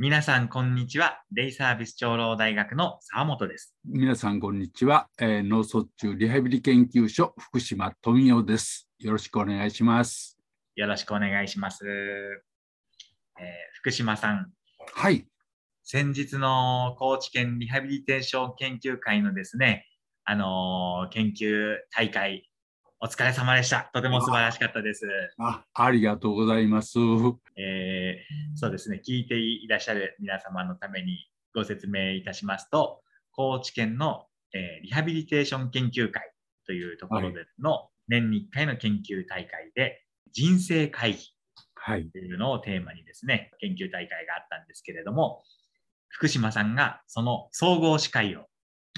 皆さん、こんにちは。デイサービス長老大学の沢本です。皆さん、こんにちは。えー脳卒中リハビリ研究所福島富夫です。よろしくお願いします。よろしくお願いします。えー福島さん、はい。先日の高知県リハビリテーション研究会のですね、あのー研究大会、お疲れ様でした。とても素晴らしかったです。あ、ありがとうございます。えーそうですね、聞いていらっしゃる皆様のためにご説明いたしますと、高知県の、えーリハビリテーション研究会というところでの年に1回の研究大会で、人生会議はい。というのをテーマにですね、研究大会があったんですけれども、福島さんがその総合司会を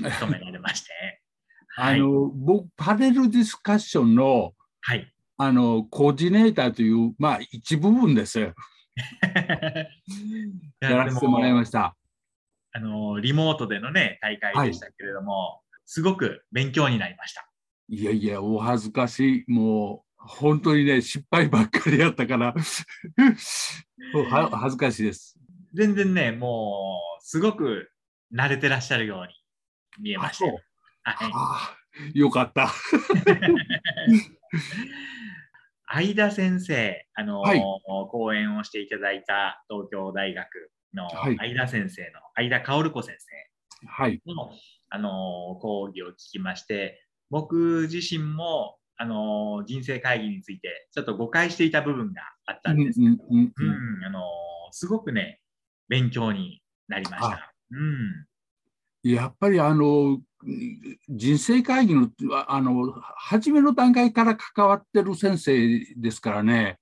務められまして、はい、あの、僕、パネルディスカッションの、はい。あの、コーディネーターという、まあ、一部分です よ。やらせてもらいました。あの、リモートでのね、大会でしたけれども、すごく勉強になりました。いやいや、お恥ずかしい。もう、本当にね、失敗ばっかりやったから、は恥ずかしいです。全然ね、もう、すごく慣れてらっしゃるように見えましたああ、よかった。相田先生、あの、はい講演をしていただいた東京大学のはい相田先生の、相田薫子先はい。生の、あの、講義を聞きまして、僕自身も、あの、人生会議について、ちょっと誤解していた部分があったんですけど、うんうんうんうん、あの、すごくね、勉強になりました。うん。やっぱりあの人生会議のあの初めの段階から関わってる先生ですからね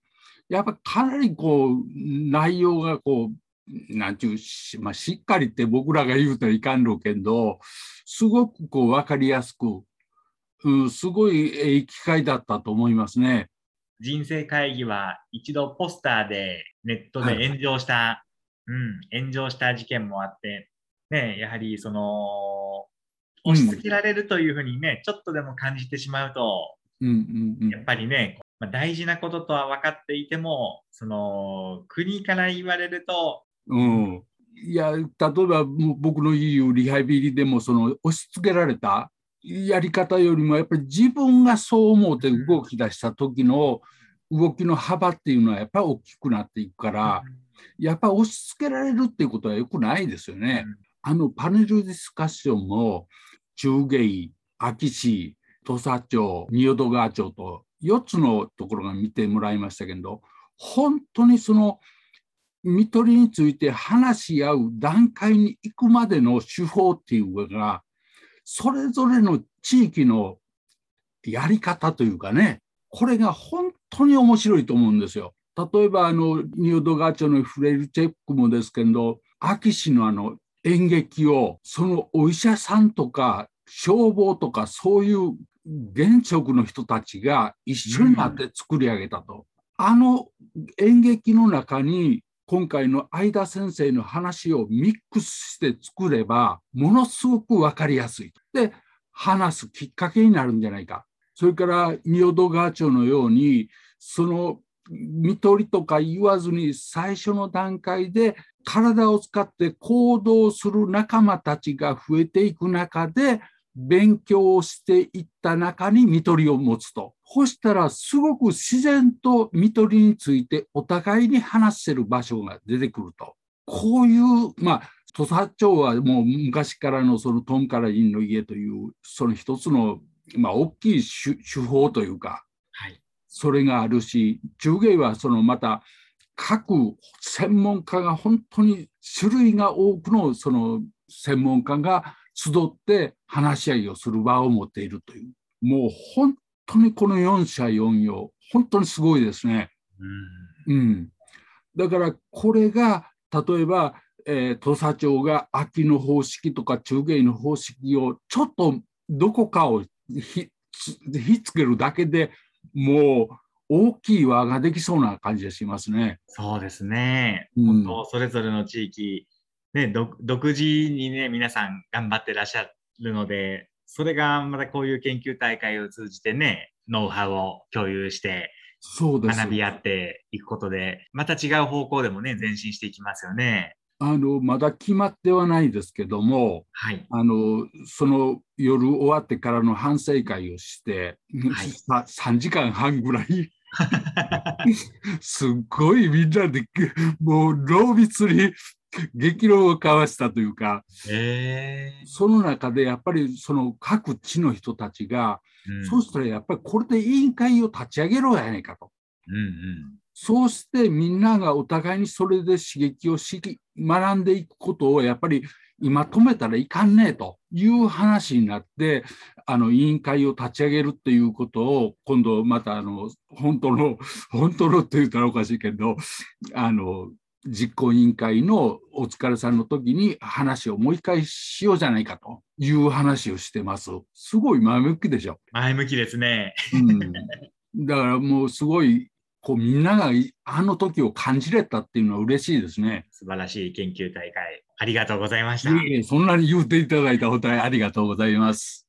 やっぱかなりこう内容がこうなんていうし,、まあ、しっかりって僕らが言うとはいかんろけどすごくこう分かりやすく、うん、すごいええ機会だったと思いますね。人生会議は一度ポスターでネットで炎上した、うん、炎上した事件もあって、ね、やはりその、押し付けられるというふうにね、ちょっとでも感じてしまうと、うんうんやっぱりね、まあ、大事なこととは分かっていても、その、国から言われると、うん。うん、いや例えばもう僕の言うリハビリでもその押し付けられたやり方よりもやっぱり自分がそう思って動き出した時の動きの幅っていうのはやっぱり大きくなっていくからやっぱ押し付けられるっていうことはよくないですよね。あのパネルディスカッションも中芸、安芸市、土佐町、仁淀川町と4つのところが見てもらいましたけど本当にその看取りについて話し合う段階に行くまでの手法っていうのがそれぞれの地域のやり方というかねこれが本当に面白いと思うんですよ。例えばあの仁淀川町のフレイルチェックもですけど安芸市のあの演劇をそのお医者さんとか消防とかそういう現職の人たちが一緒になって作り上げたと。あの演劇の中に今回の相田先生の話をミックスして作ればものすごく分かりやすい。で話すきっかけになるんじゃないか。それから仁淀川町のようにその看取りとか言わずに最初の段階で体を使って行動する仲間たちが増えていく中で勉強をしていった中に看取りを持つと。そしたらすごく自然と看取りについてお互いに話せる場所が出てくると。こういう、まあ、土佐町はもう昔からのそのトンカラ人の家というその一つの、まあ、大きい手手法というか、はい、それがあるし中芸はそのまた各専門家が本当に種類が多くのその専門家が集って話し合いをする場を持っているというもう本当にこの4社4用本当にすごいですね。うんうん、だからこれが例えば、えー、土佐町が秋の方式とか中芸の方式をちょっとどこかをひひっつけるだけでもう大きい輪ができそうな感じがしますね。そうですね。うん本当、それぞれの地域、ね、独独自にね、皆さん頑張ってらっしゃるので、それがまたこういう研究大会を通じてね、ノウハウを共有して、そうです。学び合っていくことで、また違う方向でもね、前進していきますよね。あのまだ決まってはないですけども、はい。あのその夜終わってからの反省会をして、はいさ3時間半ぐらい すっごいみんなでもう濃密に激論を交わしたというかえその中でやっぱりその各地の人たちが、ー。うんそうしたらやっぱりこれで委員会を立ち上げろやないかと。うんうん。そうしてみんながお互いにそれで刺激をし学んでいくことをやっぱり今止めたらいかんねえという話になってあの委員会を立ち上げるっていうことを今度またあの本当の 本当のって言ったらおかしいけどあの実行委員会のお疲れさんの時に話をもう一回しようじゃないかという話をしてます。すごい前向きでしょ。前向きですね。うん、だからもうすごいこうみんながいあの時を感じれたっていうのは嬉しいですね。素晴らしい研究大会、ありがとうございました。いえいえそんなに言っていただいたお答えありがとうございます。